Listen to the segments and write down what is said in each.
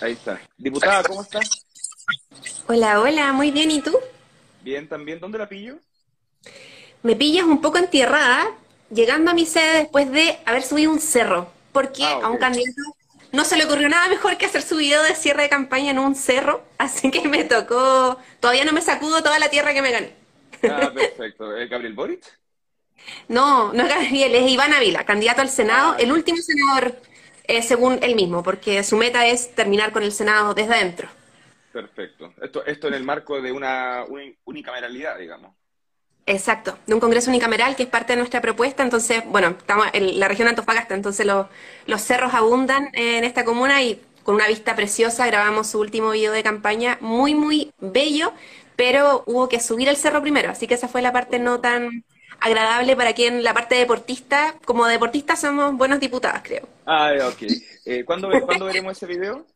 Ahí está. Diputada, ¿cómo está? Hola, hola, muy bien, ¿y tú? Bien, también. ¿Dónde la pillo? Me pillas un poco entierrada, llegando a mi sede después de haber subido un cerro, porque Ah, a un candidato no se le ocurrió nada mejor que hacer su video de cierre de campaña en un cerro, así que me tocó, todavía no me sacudo toda la tierra que me gané. Ah, perfecto. ¿Eh, ¿Gabriel Boric? No, no es Gabriel, es Iván Ávila, candidato al Senado, Ah, el último senador, eh, según él mismo, porque su meta es terminar con el Senado desde adentro. Perfecto. Esto, esto en el marco de una uni- unicameralidad, digamos. Exacto, de un Congreso unicameral que es parte de nuestra propuesta. Entonces, bueno, estamos en la región de Antofagasta, entonces lo- los cerros abundan en esta comuna y con una vista preciosa grabamos su último video de campaña, muy, muy bello, pero hubo que subir el cerro primero, así que esa fue la parte no tan agradable para quien la parte deportista, como deportistas somos buenos diputados, creo. Ah, ok. Eh, ¿cuándo, ¿Cuándo veremos ese video?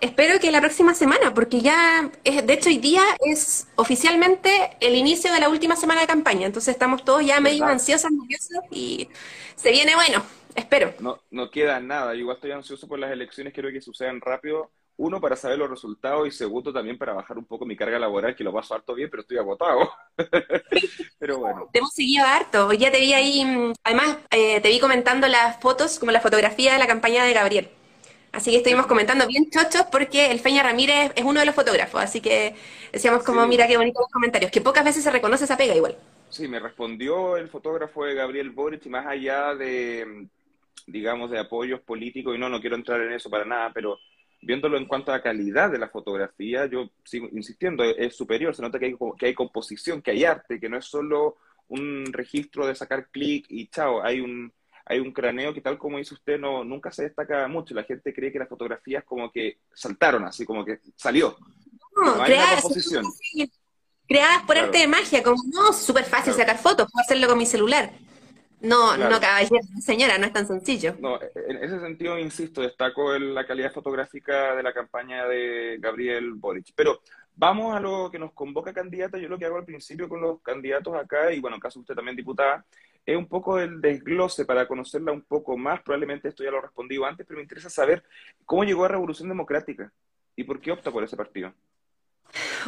Espero que la próxima semana, porque ya, es, de hecho hoy día es oficialmente el inicio de la última semana de campaña, entonces estamos todos ya medio ¿Verdad? ansiosos, nerviosos y se viene bueno, espero. No, no queda nada. Yo igual estoy ansioso por las elecciones. Quiero que sucedan rápido. Uno, para saber los resultados y segundo, también para bajar un poco mi carga laboral, que lo paso harto bien, pero estoy agotado. pero bueno. Te hemos seguido harto, ya te vi ahí, mm, además eh, te vi comentando las fotos, como la fotografía de la campaña de Gabriel. Así que estuvimos comentando bien chochos porque el Feña Ramírez es uno de los fotógrafos, así que decíamos como, Sí. mira qué bonitos los comentarios, que pocas veces se reconoce esa pega igual. Sí, me respondió el fotógrafo de Gabriel Boric y más allá de, digamos, de apoyos políticos, y no, no quiero entrar en eso para nada, pero viéndolo en cuanto a calidad de la fotografía, yo sigo insistiendo, es, es superior, se nota que hay, que hay composición, que hay arte, que no es solo un registro de sacar clic y chao, hay un, hay un craneo que tal como dice usted, no, nunca se destaca mucho, la gente cree que las fotografías como que saltaron así, como que salió, No, no hay una creadas, composición. creadas por Claro. arte de magia, como no, súper fácil Claro. sacar fotos, puedo hacerlo con mi celular. No, Claro. no, caballero, señora, no es tan sencillo. No, en ese sentido, insisto, destaco el- la calidad fotográfica de la campaña de Gabriel Boric. Pero vamos a lo que nos convoca candidata. Yo lo que hago al principio con los candidatos acá, y bueno, en caso usted también diputada, es un poco el desglose para conocerla un poco más. Probablemente esto ya lo he respondido antes, pero me interesa saber cómo llegó a Revolución Democrática y por qué opta por ese partido.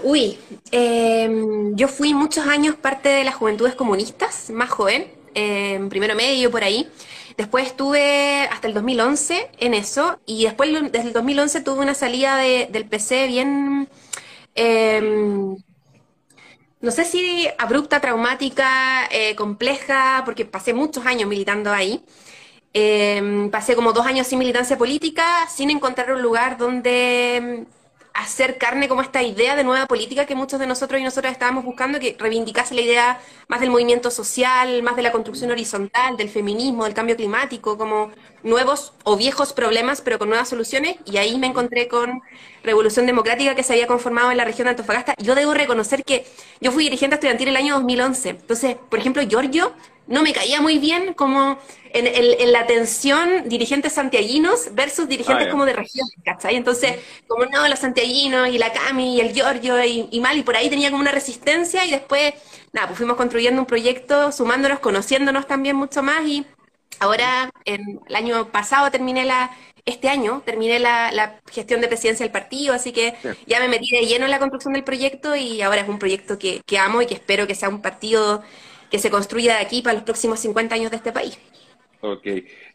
Uy, em, yo fui muchos años parte de las juventudes comunistas, más joven, em, primero medio por ahí. Después estuve hasta el 2011 en eso y después desde el 2011 tuve una salida de- del PC bien, em, no sé si abrupta, traumática, eh, compleja, porque pasé muchos años militando ahí. Eh, pasé como dos años sin militancia política, sin encontrar un lugar donde hacer carne como esta idea de nueva política que muchos de nosotros y nosotras estábamos buscando, que reivindicase la idea más del movimiento social, más de la construcción horizontal, del feminismo, del cambio climático, como nuevos o viejos problemas, pero con nuevas soluciones. Y ahí me encontré con Revolución Democrática que se había conformado en la región de Antofagasta. Yo debo reconocer que yo fui dirigente estudiantil el año 2011. Entonces, por ejemplo, Giorgio no me caía muy bien como en, en- en la tensión dirigentes santiaguinos versus dirigentes Ah, como de regiones, ¿cachai? Entonces, como no, los santiaguinos y la Cami y el Giorgio y, y mal, y por ahí tenía como una resistencia y después, nada, pues fuimos construyendo un proyecto, sumándonos, conociéndonos también mucho más y ahora, en, el año pasado terminé la, este año terminé la, la gestión de presidencia del partido, así que Sí. ya me metí de lleno en la construcción del proyecto y ahora es un proyecto que, que amo y que espero que sea un partido que se construya de aquí para los próximos 50 años de este país. Ok.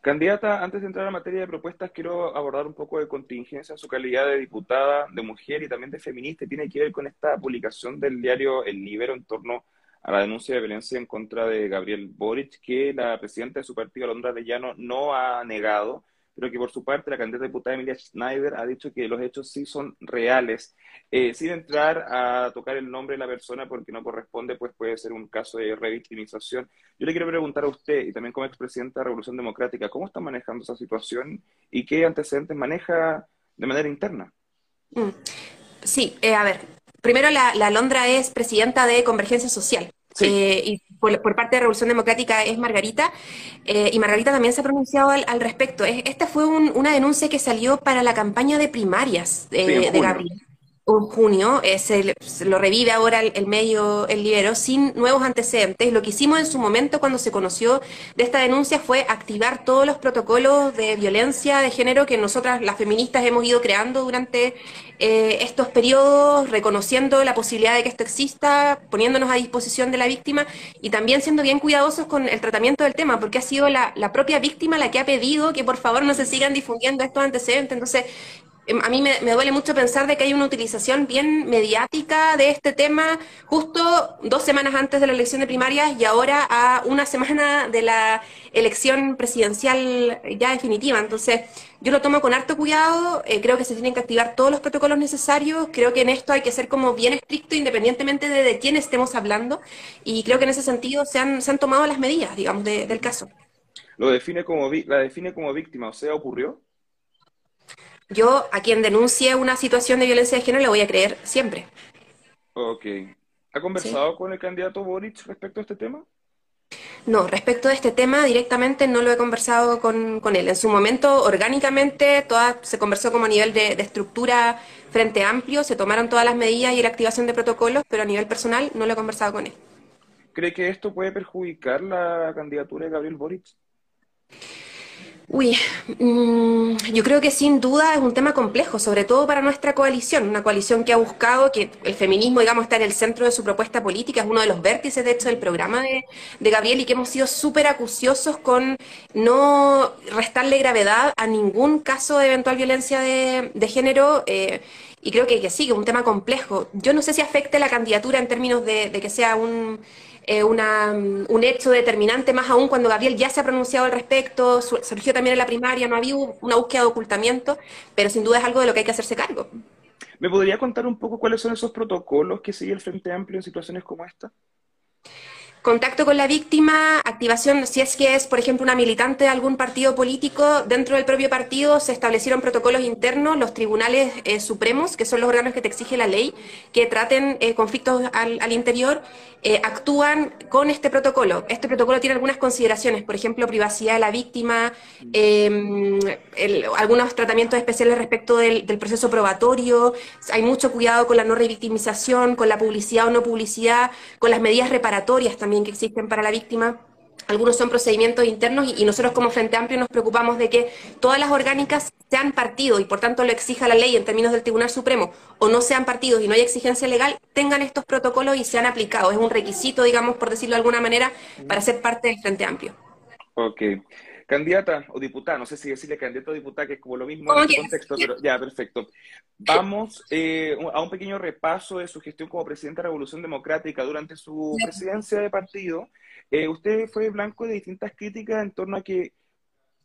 Candidata, antes de entrar a materia de propuestas, quiero abordar un poco de contingencia en su calidad de diputada, de mujer y también de feminista. Tiene que ver con esta publicación del diario El Libero en torno a la denuncia de violencia en contra de Gabriel Boric, que la presidenta de su partido, Alondra Llano, no ha negado, pero que por su parte la candidata diputada Emilia Schneider ha dicho que los hechos sí son reales. Eh, sin entrar a tocar el nombre de la persona porque no corresponde, pues puede ser un caso de revictimización. Yo le quiero preguntar a usted, y también como expresidenta de Revolución Democrática, ¿cómo está manejando esa situación y qué antecedentes maneja de manera interna? Mm. Sí, eh, a ver, primero la, la Alondra es presidenta de Convergencia Social. Sí. Eh, y por, por parte de Revolución Democrática es Margarita, eh, y Margarita también se ha pronunciado al, al respecto. Es- esta fue un- una denuncia que salió para la campaña de primarias eh, Sí, de. Gabriel. En junio, eh, se, lo revive ahora el, medio, el libero, sin nuevos antecedentes. Lo que hicimos en su momento cuando se conoció de esta denuncia fue activar todos los protocolos de violencia de género que nosotras, las feministas, hemos ido creando durante eh, estos periodos, reconociendo la posibilidad de que esto exista, poniéndonos a disposición de la víctima y también siendo bien cuidadosos con el tratamiento del tema, porque ha sido la, la propia víctima la que ha pedido que por favor no se sigan difundiendo estos antecedentes. Entonces, a mí me, duele mucho pensar de que hay una utilización bien mediática de este tema justo dos semanas antes de la elección de primarias y ahora a una semana de la elección presidencial ya definitiva. Entonces, yo lo tomo con harto cuidado, eh, creo que se tienen que activar todos los protocolos necesarios, creo que en esto hay que ser como bien estricto independientemente de, quién estemos hablando y creo que en ese sentido se han, se han tomado las medidas, digamos, del caso. Lo define como, la define como víctima, o sea, ocurrió. Yo a quien denuncie una situación de violencia de género le voy a creer siempre. Ok. ¿Ha conversado con el candidato Boric respecto a este tema? No, respecto a este tema directamente no lo he conversado con, él. En su momento, orgánicamente, toda, se conversó como a nivel de, estructura frente amplio, se tomaron todas las medidas y la activación de protocolos, pero a nivel personal no lo he conversado con él. ¿Cree que esto puede perjudicar la candidatura de Gabriel Boric? Uy, mm, yo creo que sin duda es un tema complejo, sobre todo para nuestra coalición, una coalición que ha buscado que el feminismo, digamos, está en el centro de su propuesta política, es uno de los vértices, de hecho, del programa de, Gabriel y que hemos sido súper acuciosos con no restarle gravedad a ningún caso de eventual violencia de, género. Eh, y creo que, que sí, que es un tema complejo. Yo no sé si afecte la candidatura en términos de que sea un eh, un hecho determinante, más aún cuando Gabriel ya se ha pronunciado al respecto, surgió también en la primaria, no ha habido una búsqueda de ocultamiento, pero sin duda es algo de lo que hay que hacerse cargo. ¿Me podría contar un poco cuáles son esos protocolos que sigue el Frente Amplio en situaciones como esta? Contacto con la víctima, activación, si es que es, por ejemplo, una militante de algún partido político, dentro del propio partido se establecieron protocolos internos, los tribunales eh, supremos, que son los órganos que te exige la ley, que traten eh, conflictos al, interior, eh, actúan con este protocolo. Este protocolo tiene algunas consideraciones, por ejemplo, privacidad de la víctima, em, algunos tratamientos especiales respecto del, del, proceso probatorio, hay mucho cuidado con la no revictimización, con la publicidad o no publicidad, con las medidas reparatorias también que existen para la víctima. Algunos son procedimientos internos y, nosotros como Frente Amplio nos preocupamos de que todas las orgánicas sean partidos y por tanto lo exija la ley en términos del Tribunal Supremo o no sean partidos y no hay exigencia legal, tengan estos protocolos y sean aplicados. Es un requisito, digamos, por decirlo de alguna manera, para ser parte del Frente Amplio. Ok. Candidata o diputada, no sé si decirle candidata o diputada, que es como lo mismo en este contexto, pero ya, perfecto. Vamos eh, a un pequeño repaso de su gestión como presidenta de Revolución Democrática durante su presidencia de partido. Eh, usted fue blanco de distintas críticas en torno a que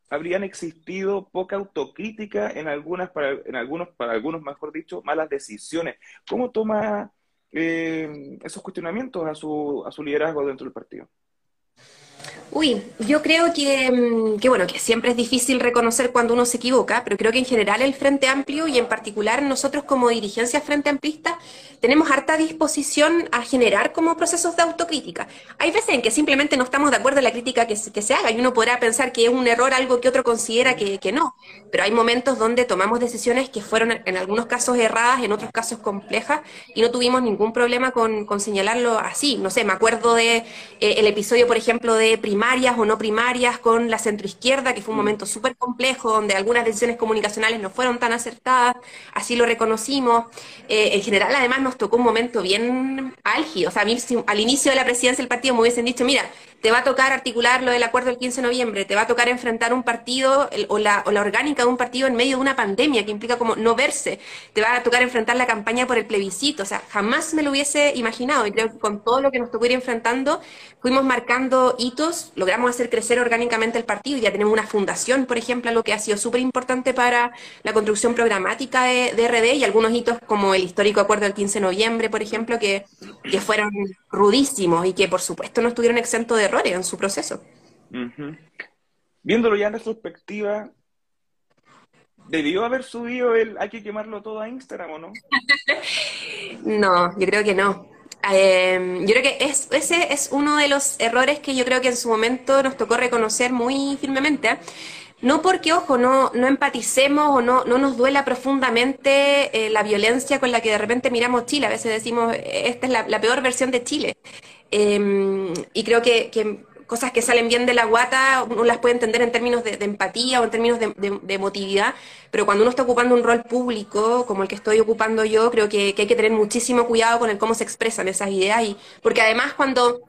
habrían existido poca autocrítica en algunas, para, en algunos, para algunos, mejor dicho, malas decisiones. ¿Cómo toma eh, esos cuestionamientos a su, a su liderazgo dentro del partido? Uy, yo creo mm, que, bueno, que siempre es difícil reconocer cuando uno se equivoca, pero creo que en general el Frente Amplio y en particular nosotros como dirigencia Frente Amplista tenemos harta disposición a generar como procesos de autocrítica. Hay veces en que simplemente no estamos de acuerdo en la crítica que, que se haga y uno podrá pensar que es un error algo que otro considera que, que no, pero hay momentos donde tomamos decisiones que fueron en algunos casos erradas, en otros casos complejas y no tuvimos ningún problema con, con señalarlo así. No sé, me acuerdo de eh, el episodio, por ejemplo, de primarias o no primarias con la centroizquierda, que fue un mm. momento súper complejo, donde algunas decisiones comunicacionales no fueron tan acertadas, así lo reconocimos. Eh, en general, además, nos tocó un momento bien álgido. O sea, a mí al inicio de la presidencia del partido me hubiesen dicho, mira, te va a tocar articular lo del acuerdo del 15 de noviembre, te va a tocar enfrentar un partido o, la, o la orgánica de un partido en medio de una pandemia que implica como no verse, te va a tocar enfrentar la campaña por el plebiscito, o sea, jamás me lo hubiese imaginado y creo que con todo lo que nos tocó enfrentando, fuimos marcando hitos, logramos hacer crecer orgánicamente el partido, ya tenemos una fundación, por ejemplo, lo que ha sido súper importante para la construcción programática de, de, RD y algunos hitos como el histórico acuerdo del 15 de noviembre, por ejemplo, que, que fueron rudísimos y que por supuesto no estuvieron exentos de errores en su proceso. Viéndolo ya en retrospectiva, ¿debió haber subido el hay que quemarlo todo a Instagram o no? no, yo creo que no. Em, yo creo que es, ese es uno de los errores que yo creo que en su momento nos tocó reconocer muy firmemente. No porque, ojo, no, no empaticemos o no, no nos duela profundamente eh, la violencia con la que de repente miramos Chile. A veces decimos, esta es la, peor versión de Chile. Em, y creo que, cosas que salen bien de la guata uno las puede entender en términos de, empatía o en términos de, de, emotividad, pero cuando uno está ocupando un rol público, como el que estoy ocupando yo, creo que, que hay que tener muchísimo cuidado con el cómo se expresan esas ideas. Y, porque además cuando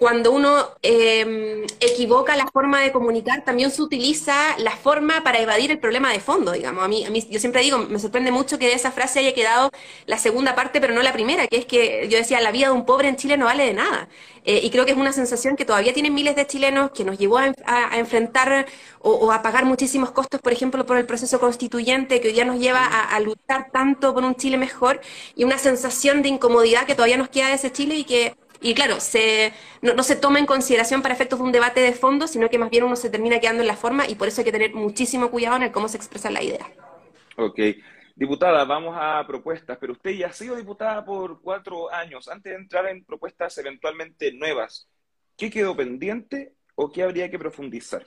cuando uno em, equivoca la forma de comunicar, también se utiliza la forma para evadir el problema de fondo, digamos. A mí, a mí, yo siempre digo, me sorprende mucho que de esa frase haya quedado la segunda parte, pero no la primera, que es que yo decía, la vida de un pobre en Chile no vale de nada. Eh, y creo que es una sensación que todavía tienen miles de chilenos, que nos llevó a, enfrentar o, a pagar muchísimos costos, por ejemplo, por el proceso constituyente, que hoy día nos lleva a, luchar tanto por un Chile mejor, y una sensación de incomodidad que todavía nos queda de ese Chile y que y claro, se, no, se toma en consideración para efectos de un debate de fondo, sino que más bien uno se termina quedando en la forma y por eso hay que tener muchísimo cuidado en el cómo se expresa la idea. Ok. Diputada, vamos a propuestas, pero usted ya ha sido diputada por cuatro años. Antes de entrar en propuestas eventualmente nuevas, ¿qué quedó pendiente o qué habría que profundizar?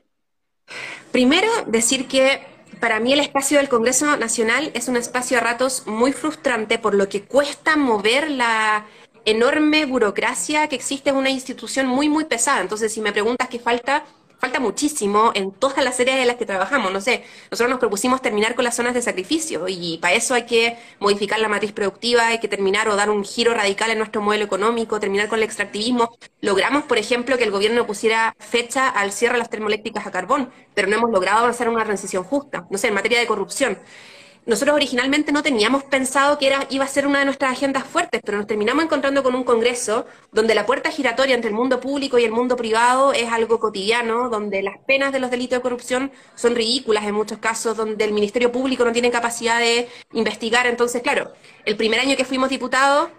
Primero, decir que para mí el espacio del Congreso Nacional es un espacio a ratos muy frustrante por lo que cuesta mover la, enorme burocracia que existe en una institución muy, muy pesada. Entonces, si me preguntas qué falta, falta muchísimo en todas las áreas en las que trabajamos. No sé, nosotros nos propusimos terminar con las zonas de sacrificio y para eso hay que modificar la matriz productiva, hay que terminar o dar un giro radical en nuestro modelo económico, terminar con el extractivismo. Logramos, por ejemplo, que el gobierno pusiera fecha al cierre de las termoeléctricas a carbón, pero no hemos logrado avanzar en una transición justa. No sé, en materia de corrupción nosotros originalmente no teníamos pensado que era, iba a ser una de nuestras agendas fuertes, pero nos terminamos encontrando con un congreso donde la puerta giratoria entre el mundo público y el mundo privado es algo cotidiano, donde las penas de los delitos de corrupción son ridículas en muchos casos, donde el Ministerio Público no tiene capacidad de investigar. Entonces, claro, el primer año que fuimos diputados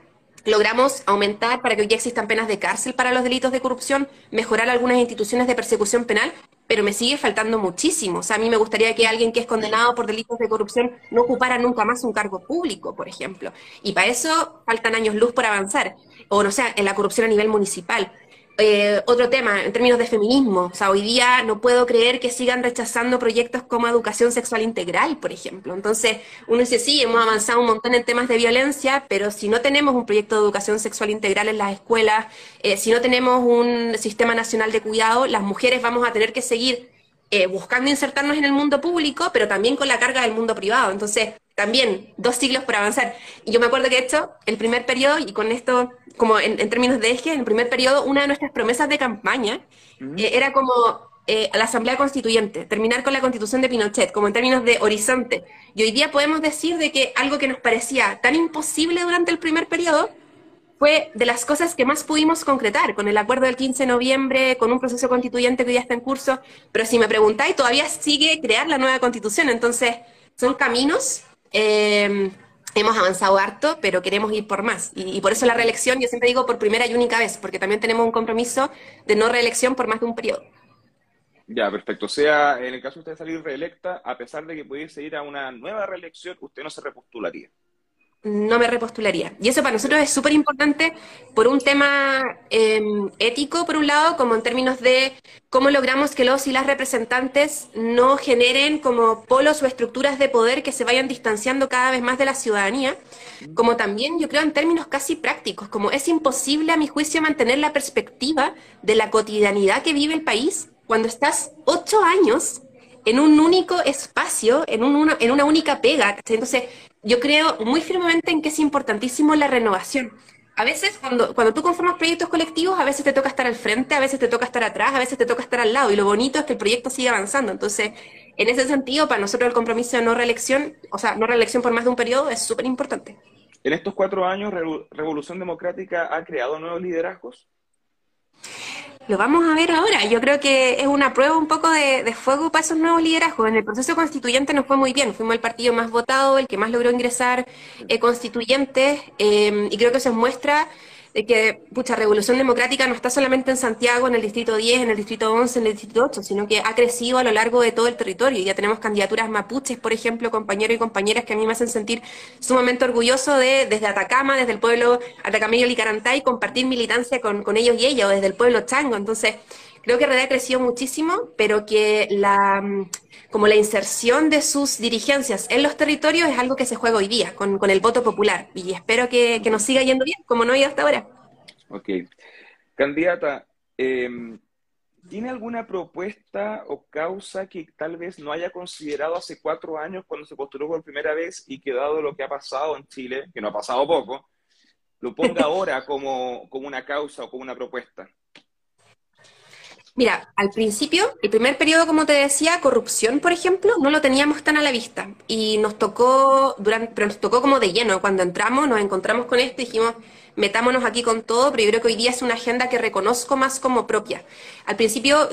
logramos aumentar para que hoy existan penas de cárcel para los delitos de corrupción, mejorar algunas instituciones de persecución penal pero me sigue faltando muchísimo. Sea, a mí me gustaría que alguien que es condenado por delitos de corrupción no ocupara nunca más un cargo público, por ejemplo. Y para eso faltan años luz por avanzar. O no sé, en la corrupción a nivel municipal. Eh, otro tema, en términos de feminismo, o sea, hoy día no puedo creer que sigan rechazando proyectos como educación sexual integral, por ejemplo. Entonces, uno dice, sí, hemos avanzado un montón en temas de violencia, pero si no tenemos un proyecto de educación sexual integral en las escuelas, eh, si no tenemos un sistema nacional de cuidado, las mujeres vamos a tener que seguir eh, buscando insertarnos en el mundo público, pero también con la carga del mundo privado. Entonces, también dos siglos por avanzar. Y yo me acuerdo que hecho, el primer periodo, y con esto, como en, términos de eje, en el primer periodo, una de nuestras promesas de campaña eh, era como eh, la Asamblea Constituyente, terminar con la Constitución de Pinochet, como en términos de horizonte. Y hoy día podemos decir de que algo que nos parecía tan imposible durante el primer periodo, fue de las cosas que más pudimos concretar, con el acuerdo del 15 de noviembre, con un proceso constituyente que ya está en curso, pero si me preguntáis, todavía sigue crear la nueva constitución, entonces son caminos, eh, hemos avanzado harto, pero queremos ir por más, y, por eso la reelección, yo siempre digo por primera y única vez, porque también tenemos un compromiso de no reelección por más de un periodo. Ya, perfecto. O sea, en el caso de usted salir reelecta, a pesar de que pudiese ir a una nueva reelección, usted no se repostularía no me repostularía. Y eso para nosotros es súper importante por un tema em, ético, por un lado, como en términos de cómo logramos que los y las representantes no generen como polos o estructuras de poder que se vayan distanciando cada vez más de la ciudadanía, como también yo creo en términos casi prácticos, como es imposible a mi juicio mantener la perspectiva de la cotidianidad que vive el país cuando estás ocho años en un único espacio, en, una, en una única pega. Entonces, yo creo muy firmemente en que es importantísimo la renovación. A veces, cuando, cuando tú conformas proyectos colectivos, a veces te toca estar al frente, a veces te toca estar atrás, a veces te toca estar al lado. Y lo bonito es que el proyecto sigue avanzando. Entonces, en ese sentido, para nosotros el compromiso de no reelección, o sea, no reelección por más de un periodo, es súper importante. En estos cuatro años, Revolución Democrática ha creado nuevos liderazgos. Lo vamos a ver ahora. Yo creo que es una prueba un poco de, fuego para esos nuevos liderazgos. En el proceso constituyente nos fue muy bien. Fuimos el partido más votado, el que más logró ingresar eh, constituyentes, eh, y creo que eso muestra de que, pucha, Revolución Democrática no está solamente en Santiago, en el Distrito 10, en el Distrito 11, en el Distrito 8, sino que ha crecido a lo largo de todo el territorio. Ya tenemos candidaturas mapuches, por ejemplo, compañeros y compañeras que a mí me hacen sentir sumamente orgulloso de, desde Atacama, desde el pueblo Atacameño Licarantay, compartir militancia con, con ellos y ellas, o desde el pueblo Chango. Entonces, Creo que RD ha crecido muchísimo, pero que la, mm, como la inserción de sus dirigencias en los territorios es algo que se juega hoy día, con, el voto popular. Y espero que, nos siga yendo bien, como no ha ido hasta ahora. Ok. Candidata, em, ¿tiene alguna propuesta o causa que tal vez no haya considerado hace cuatro años cuando se postuló por primera vez y que dado lo que ha pasado en Chile, que no ha pasado poco, lo ponga ahora como, como una causa o como una propuesta? Mira, al principio, el primer periodo, como te decía, corrupción, por ejemplo, no lo teníamos tan a la vista. Y nos tocó, durante, pero nos tocó como de lleno. Cuando entramos, nos encontramos con esto y dijimos, metámonos aquí con todo, pero yo creo que hoy día es una agenda que reconozco más como propia. Al principio,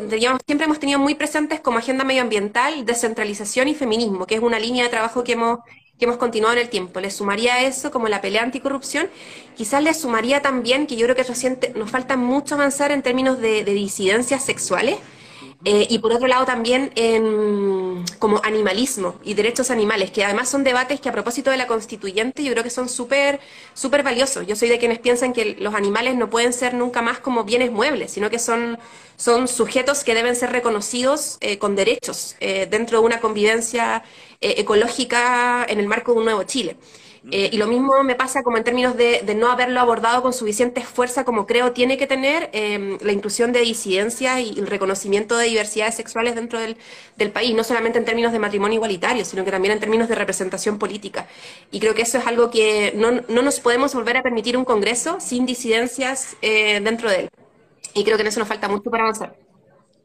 siempre hemos tenido muy presentes como agenda medioambiental, descentralización y feminismo, que es una línea de trabajo que hemos que hemos continuado en el tiempo. Le sumaría eso como la pelea anticorrupción. Quizás le sumaría también que yo creo que nos falta mucho avanzar en términos de, de disidencias sexuales. Eh, y por otro lado también en, como animalismo y derechos animales, que además son debates que a propósito de la constituyente yo creo que son súper súper valiosos. Yo soy de quienes piensan que los animales no pueden ser nunca más como bienes muebles, sino que son, son sujetos que deben ser reconocidos eh, con derechos eh, dentro de una convivencia ecológica en el marco de un nuevo Chile. Eh, y lo mismo me pasa como en términos de, no haberlo abordado con suficiente fuerza como creo tiene que tener em, la inclusión de disidencias y el reconocimiento de diversidades sexuales dentro del, país, no solamente en términos de matrimonio igualitario, sino que también en términos de representación política. Y creo que eso es algo que no, nos podemos volver a permitir un Congreso sin disidencias eh, dentro de él. Y creo que en eso nos falta mucho para avanzar.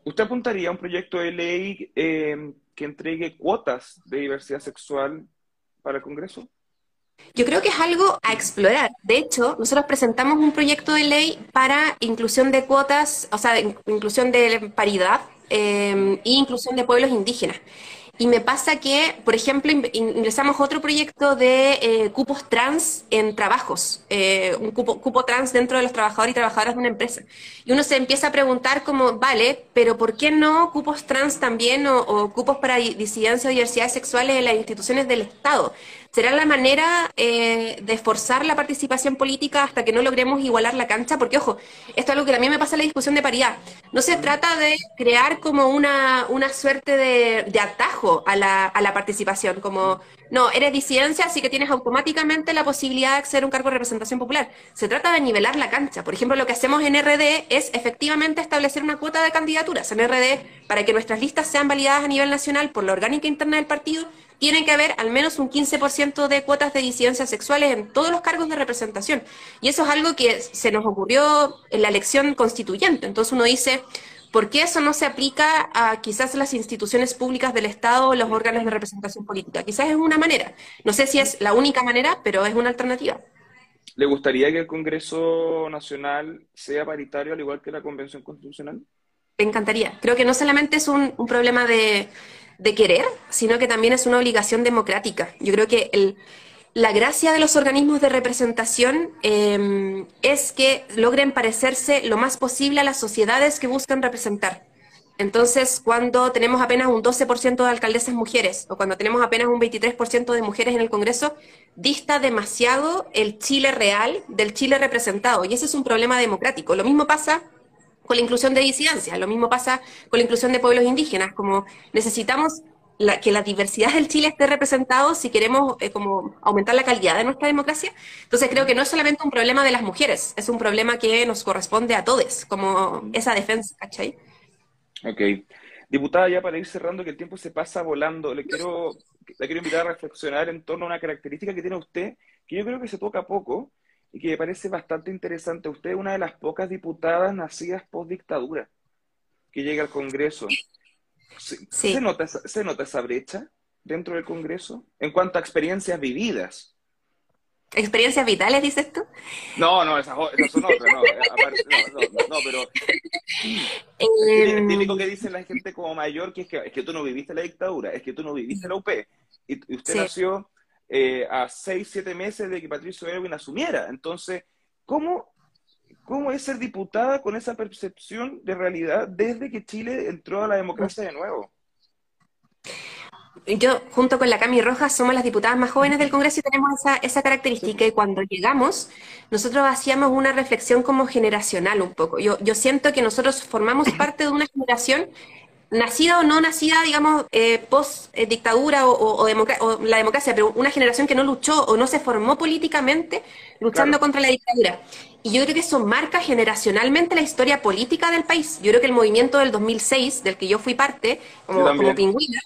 ¿Usted apuntaría a un proyecto de ley em, que entregue cuotas de diversidad sexual para el Congreso? Yo creo que es algo a explorar. De hecho, nosotros presentamos un proyecto de ley para inclusión de cuotas, o sea, inclusión de paridad eh, e inclusión de pueblos indígenas. Y me pasa que, por ejemplo, ingresamos otro proyecto de eh, cupos trans en trabajos, eh, un cupo, cupo, trans dentro de los trabajadores y trabajadoras de una empresa. Y uno se empieza a preguntar como, vale, pero ¿por qué no cupos trans también o, cupos para disidencia o diversidades sexuales en las instituciones del Estado? ¿Será la manera eh, de forzar la participación política hasta que no logremos igualar la cancha? Porque, ojo, esto es algo que también me pasa en la discusión de paridad. No se trata de crear como una, una suerte de, de atajo a la, a la, participación, como, no, eres disidencia, así que tienes automáticamente la posibilidad de acceder a un cargo de representación popular. Se trata de nivelar la cancha. Por ejemplo, lo que hacemos en RD es efectivamente establecer una cuota de candidaturas en RD para que nuestras listas sean validadas a nivel nacional por la orgánica interna del partido tiene que haber al menos un 15% de cuotas de disidencias sexuales en todos los cargos de representación. Y eso es algo que se nos ocurrió en la elección constituyente. Entonces uno dice, ¿por qué eso no se aplica a quizás las instituciones públicas del Estado o los órganos de representación política? Quizás es una manera. No sé si es la única manera, pero es una alternativa. ¿Le gustaría que el Congreso Nacional sea paritario al igual que la Convención Constitucional? Me encantaría. Creo que no solamente es un problema de querer, sino que también es una obligación democrática. Yo creo que la gracia de los organismos de representación em, es que logren parecerse lo más posible a las sociedades que buscan representar. Entonces, cuando tenemos apenas un 12% de alcaldesas mujeres o cuando tenemos apenas un 23% de mujeres en el Congreso, dista demasiado el Chile real del Chile representado. Y ese es un problema democrático. Lo mismo pasa con la inclusión de disidencias. Lo mismo pasa con la inclusión de pueblos indígenas, como necesitamos que la diversidad del Chile esté representado si queremos eh, como aumentar la calidad de nuestra democracia. Entonces creo que no es solamente un problema de las mujeres, es un problema que nos corresponde a todos, como esa defensa, ¿cachai? Ok. Diputada, ya para ir cerrando, que el tiempo se pasa volando, le quiero, le quiero invitar a reflexionar en torno a una característica que tiene usted, que yo creo que se toca poco, y que me parece bastante interesante. Usted es una de las pocas diputadas nacidas post dictadura que llega al Congreso. ¿Se, nota, ¿Se nota esa brecha dentro del Congreso en cuanto a experiencias vividas? ¿Experiencias vitales, dices tú? No, no, esas, son otras, no, no, no, pero es em. típico que dice la gente como mayor que es, que es que tú no viviste la dictadura, es que tú no viviste la UP, y, usted nació eh, a seis, siete meses de que Patricio Erwin asumiera. Entonces, ¿cómo, ¿cómo es ser diputada con esa percepción de realidad desde que Chile entró a la democracia de nuevo? yo junto con la Cami Rojas somos las diputadas más jóvenes del Congreso y tenemos esa, esa característica y cuando llegamos nosotros hacíamos una reflexión como generacional un poco. Yo, yo siento que nosotros formamos parte de una generación nacida o no nacida, digamos, eh, post eh, dictadura o, o, la democracia, pero una generación que no luchó o no se formó políticamente luchando contra la dictadura. Y yo creo que eso marca generacionalmente la historia política del país. Yo creo que el movimiento del 2006, del que yo fui parte, como, como pingüina,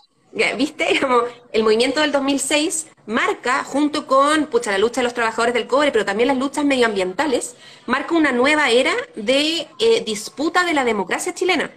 ¿viste? Como el movimiento del 2006 marca, junto con pucha, la lucha de los trabajadores del cobre, pero también las luchas medioambientales, marca una nueva era de eh, disputa de la democracia chilena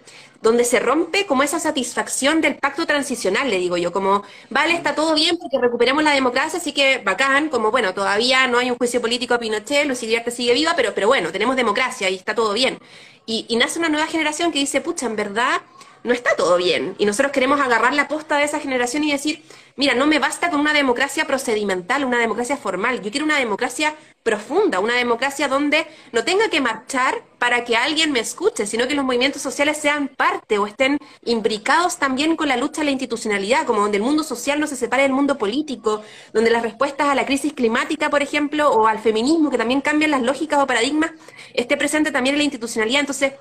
donde se rompe como esa satisfacción del pacto transicional, le digo yo, como, vale, está todo bien porque recuperemos la democracia, así que bacán, como, bueno, todavía no hay un juicio político a Pinochet, Luis Iriarte sigue viva, pero, pero bueno, tenemos democracia y está todo bien. Y, y nace una nueva generación que dice, pucha, en verdad no está todo bien. Y nosotros queremos agarrar la posta de esa generación y decir, mira, no me basta con una democracia procedimental, una democracia formal, yo quiero una democracia profunda, una democracia donde no tenga que marchar para que alguien me escuche, sino que los movimientos sociales sean parte o estén imbricados también con la lucha a la institucionalidad, como donde el mundo social no se separe del mundo político, donde las respuestas a la crisis climática, por ejemplo, o al feminismo, que también cambian las lógicas o paradigmas, esté presente también en la institucionalidad. Entonces,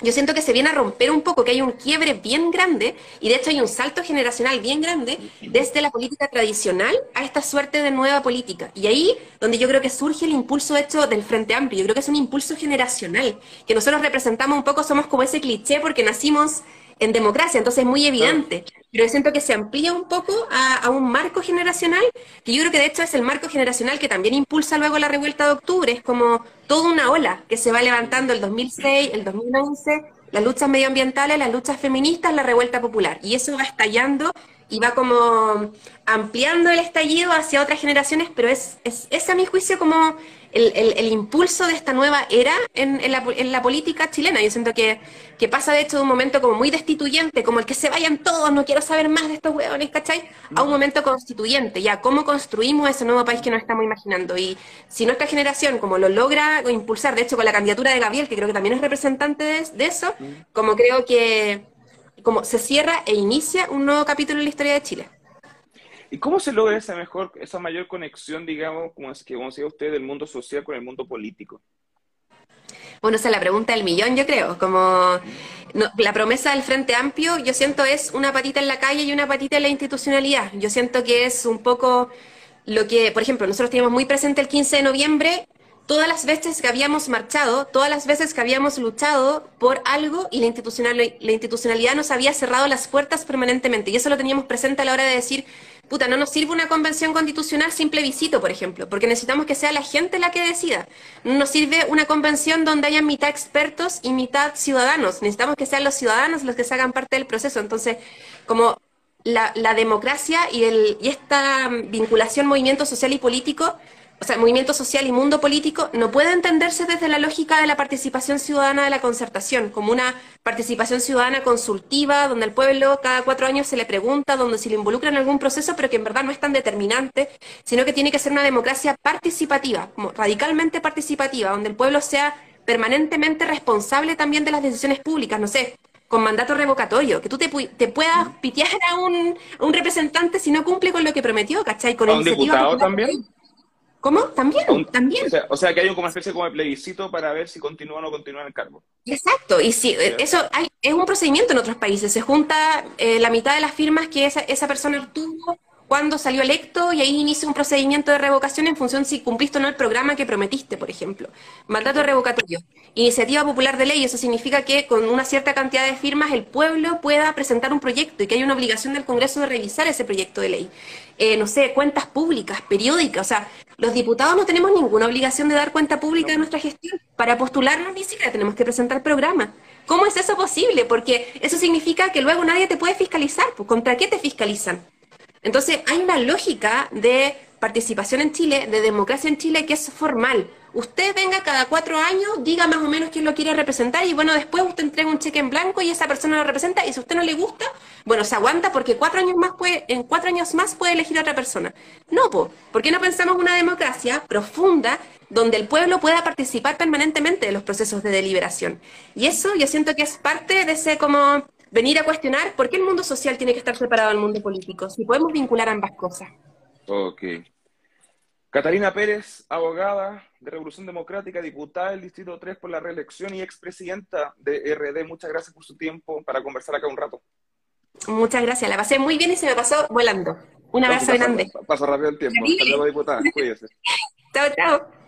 yo siento que se viene a romper un poco, que hay un quiebre bien grande, y de hecho hay un salto generacional bien grande desde la política tradicional a esta suerte de nueva política. Y ahí donde yo creo que surge el impulso hecho del Frente Amplio, yo creo que es un impulso generacional, que nosotros representamos un poco, somos como ese cliché porque nacimos en democracia, entonces es muy evidente. Pero yo siento que se amplía un poco a, un marco generacional, que yo creo que de hecho es el marco generacional que también impulsa luego la revuelta de octubre, es como toda una ola que se va levantando el 2006, el 2011, las luchas medioambientales, las luchas feministas, la revuelta popular. Y eso va estallando y va como ampliando el estallido hacia otras generaciones, pero es, es, es a mi juicio como el, el, impulso de esta nueva era en, en, la, en, la, política chilena. Yo siento que, que, pasa de hecho de un momento como muy destituyente, como el que se vayan todos, no quiero saber más de estos hueones, ¿cachai? A un momento constituyente, ya, cómo construimos ese nuevo país que nos estamos imaginando. Y si nuestra generación como lo logra impulsar, de hecho con la candidatura de Gabriel, que creo que también es representante de, de eso, como creo que como se cierra e inicia un nuevo capítulo en la historia de Chile. ¿Y cómo se logra esa mejor, esa mayor conexión, digamos, como es que como decía usted, del mundo social con el mundo político? Bueno, esa es la pregunta del millón, yo creo. Como la promesa del Frente Amplio, yo siento es una patita en la calle y una patita en la institucionalidad. Yo siento que es un poco lo que, por ejemplo, nosotros teníamos muy presente el 15 de noviembre todas las veces que habíamos marchado, todas las veces que habíamos luchado por algo y la, la institucionalidad nos había cerrado las puertas permanentemente. Y eso lo teníamos presente a la hora de decir, puta, no nos sirve una convención constitucional simple visito, por ejemplo, porque necesitamos que sea la gente la que decida. No nos sirve una convención donde haya mitad expertos y mitad ciudadanos. Necesitamos que sean los ciudadanos los que se hagan parte del proceso. Entonces, como la, la democracia y, el, y esta vinculación movimiento social y político o sea, movimiento social y mundo político no puede entenderse desde la lógica de la participación ciudadana de la concertación, como una participación ciudadana consultiva, donde el pueblo cada cuatro años se le pregunta, donde se le involucra en algún proceso, pero que en verdad no es tan determinante, sino que tiene que ser una democracia participativa, como radicalmente participativa, donde el pueblo sea permanentemente responsable también de las decisiones públicas, no sé, con mandato revocatorio, que tú te, te puedas pitear a un, un, representante si no cumple con lo que prometió, ¿cachai? Con ¿A un diputado también? ¿Cómo? También, también. O sea, que hay una especie como de plebiscito para ver si continúa o no continúa en el cargo. Exacto, y si eso hay, es un procedimiento en otros países. Se junta eh, la mitad de las firmas que esa, esa persona obtuvo cuando salió electo y ahí inicia un procedimiento de revocación en función si cumpliste o no el programa que prometiste, por ejemplo. Mandato revocatorio. Iniciativa popular de ley, eso significa que con una cierta cantidad de firmas el pueblo pueda presentar un proyecto y que hay una obligación del Congreso de revisar ese proyecto de ley. Eh, no sé, cuentas públicas, periódicas, o sea, los diputados no tenemos ninguna obligación de dar cuenta pública de nuestra gestión. Para postularnos ni siquiera tenemos que presentar programa. ¿Cómo es eso posible? Porque eso significa que luego nadie te puede fiscalizar. Pues, ¿Contra qué te fiscalizan? Entonces, hay una lógica de participación en Chile, de democracia en Chile, que es formal. Usted venga cada cuatro años, diga más o menos quién lo quiere representar y bueno, después usted entrega un cheque en blanco y esa persona lo representa y si a usted no le gusta, bueno, se aguanta porque cuatro años más puede, en cuatro años más puede elegir a otra persona. No, po, ¿por qué no pensamos una democracia profunda donde el pueblo pueda participar permanentemente de los procesos de deliberación? Y eso yo siento que es parte de ese como venir a cuestionar por qué el mundo social tiene que estar separado del mundo político, si podemos vincular ambas cosas. Ok. Catalina Pérez, abogada de Revolución Democrática, diputada del Distrito 3 por la reelección y expresidenta de RD. Muchas gracias por su tiempo para conversar acá un rato. Muchas gracias, la pasé muy bien y se me pasó volando. Un abrazo grande. Pasa rápido el tiempo. Hasta luego, diputada. Cuídese. chao, chao.